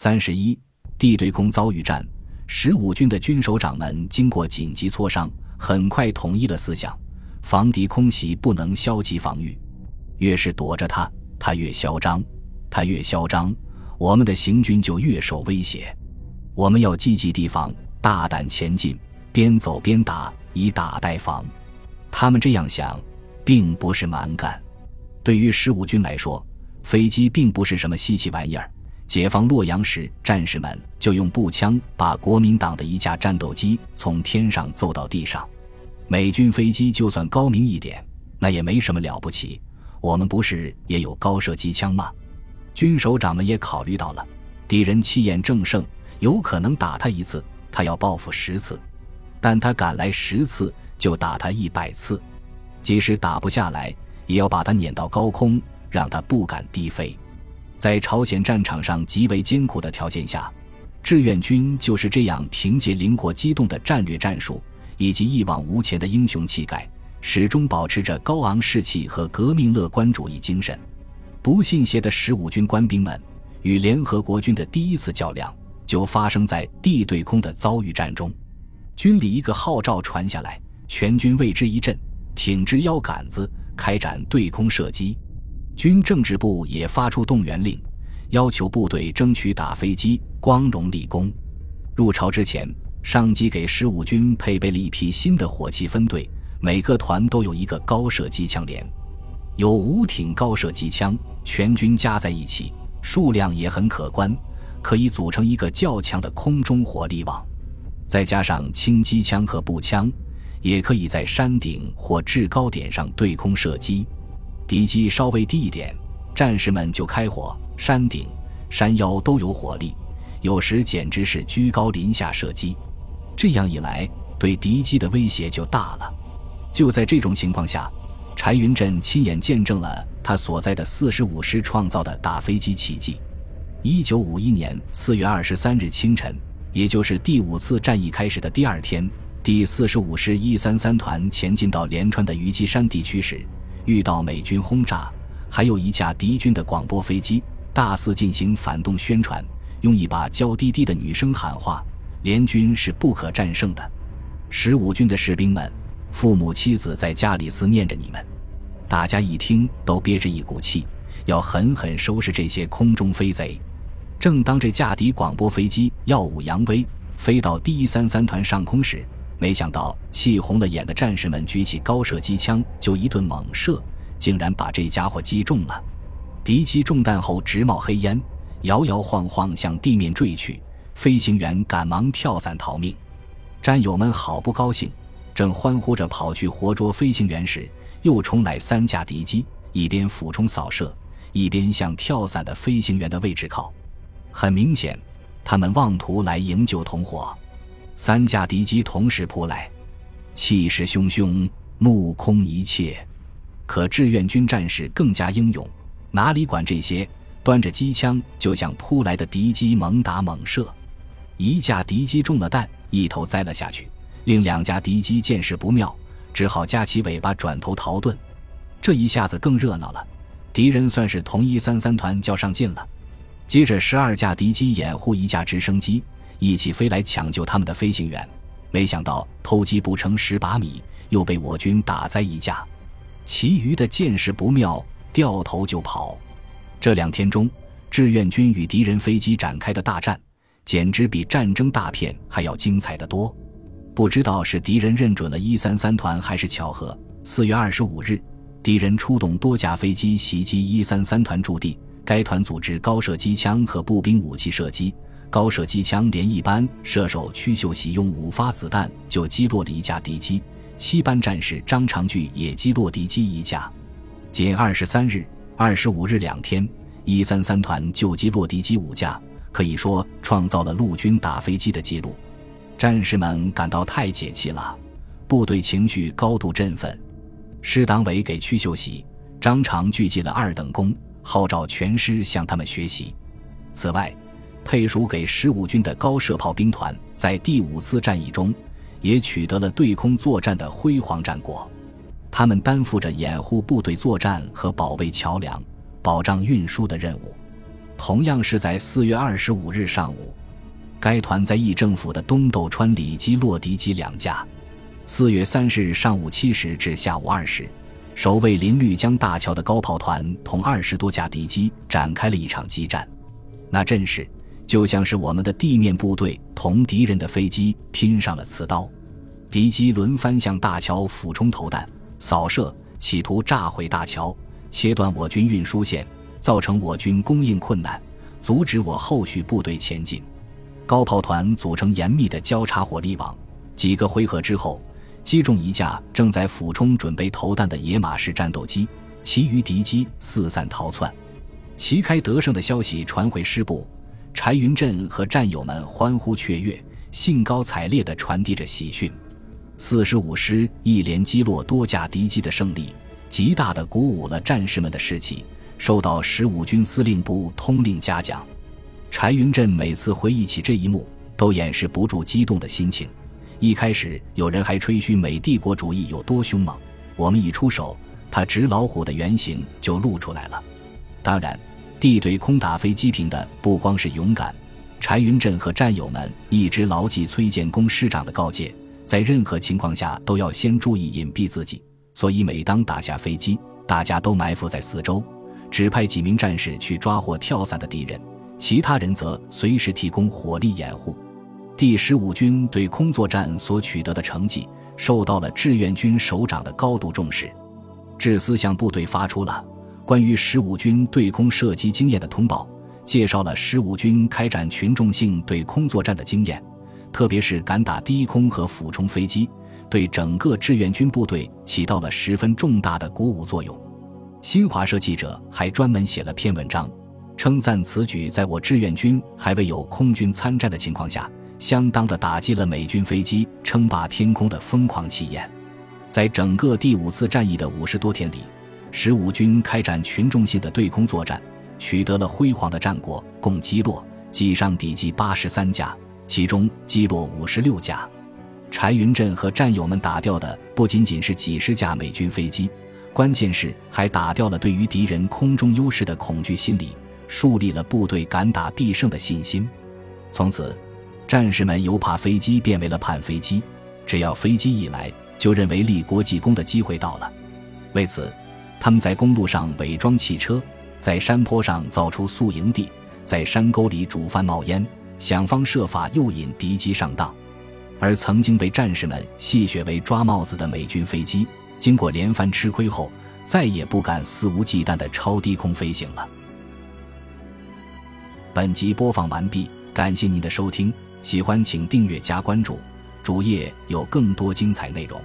三十一，地对空遭遇战，十五军的军首长们经过紧急磋商，很快统一了思想：防敌空袭不能消极防御，越是躲着他，他越嚣张；他越嚣张，我们的行军就越受威胁。我们要积极提防，大胆前进，边走边打，以打代防。他们这样想，并不是蛮干。对于十五军来说，飞机并不是什么稀奇玩意儿。解放洛阳时，战士们就用步枪把国民党的一架战斗机从天上揍到地上。美军飞机就算高明一点，那也没什么了不起。我们不是也有高射机枪吗？军首长们也考虑到了，敌人气焰正盛，有可能打他一次，他要报复十次；但他敢来十次，就打他一百次。即使打不下来，也要把他撵到高空，让他不敢低飞。在朝鲜战场上极为艰苦的条件下，志愿军就是这样凭借灵活机动的战略战术以及一往无前的英雄气概，始终保持着高昂士气和革命乐观主义精神。不信邪的十五军官兵们与联合国军的第一次较量，就发生在地对空的遭遇战中。军里一个号召传下来，全军为之一振，挺直腰杆子，开展对空射击。军政治部也发出动员令，要求部队争取打飞机，光荣立功。入朝之前，上级给十五军配备了一批新的火器分队，每个团都有一个高射机枪连，有五挺高射机枪，全军加在一起，数量也很可观，可以组成一个较强的空中火力网。再加上轻机枪和步枪，也可以在山顶或制高点上对空射击。敌机稍微低一点，战士们就开火。山顶、山腰都有火力，有时简直是居高临下射击。这样一来，对敌机的威胁就大了。就在这种情况下，柴云振亲眼见证了他所在的四十五师创造的打飞机奇迹。一九五一年四月二十三日清晨，也就是第五次战役开始的第二天，第四十五师一三三团前进到连川的虞姬山地区时。遇到美军轰炸，还有一架敌军的广播飞机，大肆进行反动宣传，用一把娇滴滴的女声喊话：“联军是不可战胜的。”十五军的士兵们，父母妻子在家里思念着你们。大家一听都憋着一股气，要狠狠收拾这些空中飞贼。正当这架敌广播飞机耀武扬威，飞到第一三三团上空时，没想到气红了眼的战士们举起高射机枪就一顿猛射，竟然把这家伙击中了。敌机中弹后直冒黑烟，摇摇晃晃向地面坠去。飞行员赶忙跳伞逃命，战友们好不高兴，正欢呼着跑去活捉飞行员时，又冲来三架敌机，一边俯冲扫射，一边向跳伞的飞行员的位置靠。很明显，他们妄图来营救同伙。三架敌机同时扑来，气势汹汹，目空一切。可志愿军战士更加英勇，哪里管这些，端着机枪就向扑来的敌机猛打猛射。一架敌机中了弹，一头栽了下去；另两架敌机见势不妙，只好夹起尾巴转头逃遁。这一下子更热闹了，敌人算是同一三三团较上劲了。接着，十二架敌机掩护一架直升机。一起飞来抢救他们的飞行员，没想到偷鸡不成蚀把米，又被我军打在一架。其余的见势不妙，掉头就跑。这两天中，志愿军与敌人飞机展开的大战，简直比战争大片还要精彩的多。不知道是敌人认准了一三三团，还是巧合。四月二十五日，敌人出动多架飞机袭击一三三团驻地，该团组织高射机枪和步兵武器射击。高射机枪连一班射手屈秀喜用五发子弹就击落了一架敌机，七班战士张长巨也击落敌机一架。仅二十三日、二十五日两天，一三三团就击落敌机五架，可以说创造了陆军打飞机的记录。战士们感到太解气了，部队情绪高度振奋。师党委给屈秀喜、张长巨记了二等功，号召全师向他们学习。此外，配属给十五军的高射炮兵团，在第五次战役中，也取得了对空作战的辉煌战果。他们担负着掩护部队作战和保卫桥梁、保障运输的任务。同样是在四月二十五日上午，该团在义政府的东斗川里击落敌机两架。四月三十日上午七时至下午二时，守卫临绿江大桥的高炮团同二十多架敌机展开了一场激战。那阵势就像是我们的地面部队同敌人的飞机拼上了刺刀，敌机轮番向大桥俯冲投弹、扫射，企图炸毁大桥，切断我军运输线。造成我军供应困难，阻止我后续部队前进。高炮团组成严密的交叉火力网，几个回合之后，击中一架正在俯冲准备投弹的野马式战斗机，其余敌机四散逃窜。旗开得胜的消息传回师部，柴云振和战友们欢呼雀跃，兴高采烈地传递着喜讯。四十五师一连击落多架敌机的胜利，极大地鼓舞了战士们的士气。受到十五军司令部通令嘉奖，柴云振每次回忆起这一幕，都掩饰不住激动的心情。一开始，有人还吹嘘美帝国主义有多凶猛，我们一出手，他纸老虎的原型就露出来了。当然，地对空打飞机凭的不光是勇敢，柴云振和战友们一直牢记崔建功师长的告诫，在任何情况下都要先注意隐蔽自己。所以，每当打下飞机，大家都埋伏在四周。只派几名战士去抓获跳伞的敌人，其他人则随时提供火力掩护。第十五军对空作战所取得的成绩受到了志愿军首长的高度重视。志思向部队发出了关于十五军对空射击经验的通报，介绍了十五军开展群众性对空作战的经验，特别是敢打低空和俯冲飞机，对整个志愿军部队起到了十分重大的鼓舞作用。新华社记者还专门写了篇文章，称赞此举在我志愿军还未有空军参战的情况下，相当的打击了美军飞机称霸天空的疯狂气焰。在整个第五次战役的五十多天里，十五军开展群众性的对空作战，取得了辉煌的战果，共击落、击伤敌机八十三架，其中击落五十六架。柴云振和战友们打掉的不仅仅是几十架美军飞机。关键是还打掉了对于敌人空中优势的恐惧心理，树立了部队敢打必胜的信心。从此，战士们由怕飞机变为了盼飞机，只要飞机一来，就认为立国际功的机会到了。为此，他们在公路上伪装汽车，在山坡上造出宿营地，在山沟里煮饭冒烟，想方设法诱引敌机上当。而曾经被战士们戏谑为抓帽子的美军飞机。经过连番吃亏后，再也不敢肆无忌惮的超低空飞行了。本集播放完毕，感谢您的收听，喜欢请订阅加关注，主页有更多精彩内容。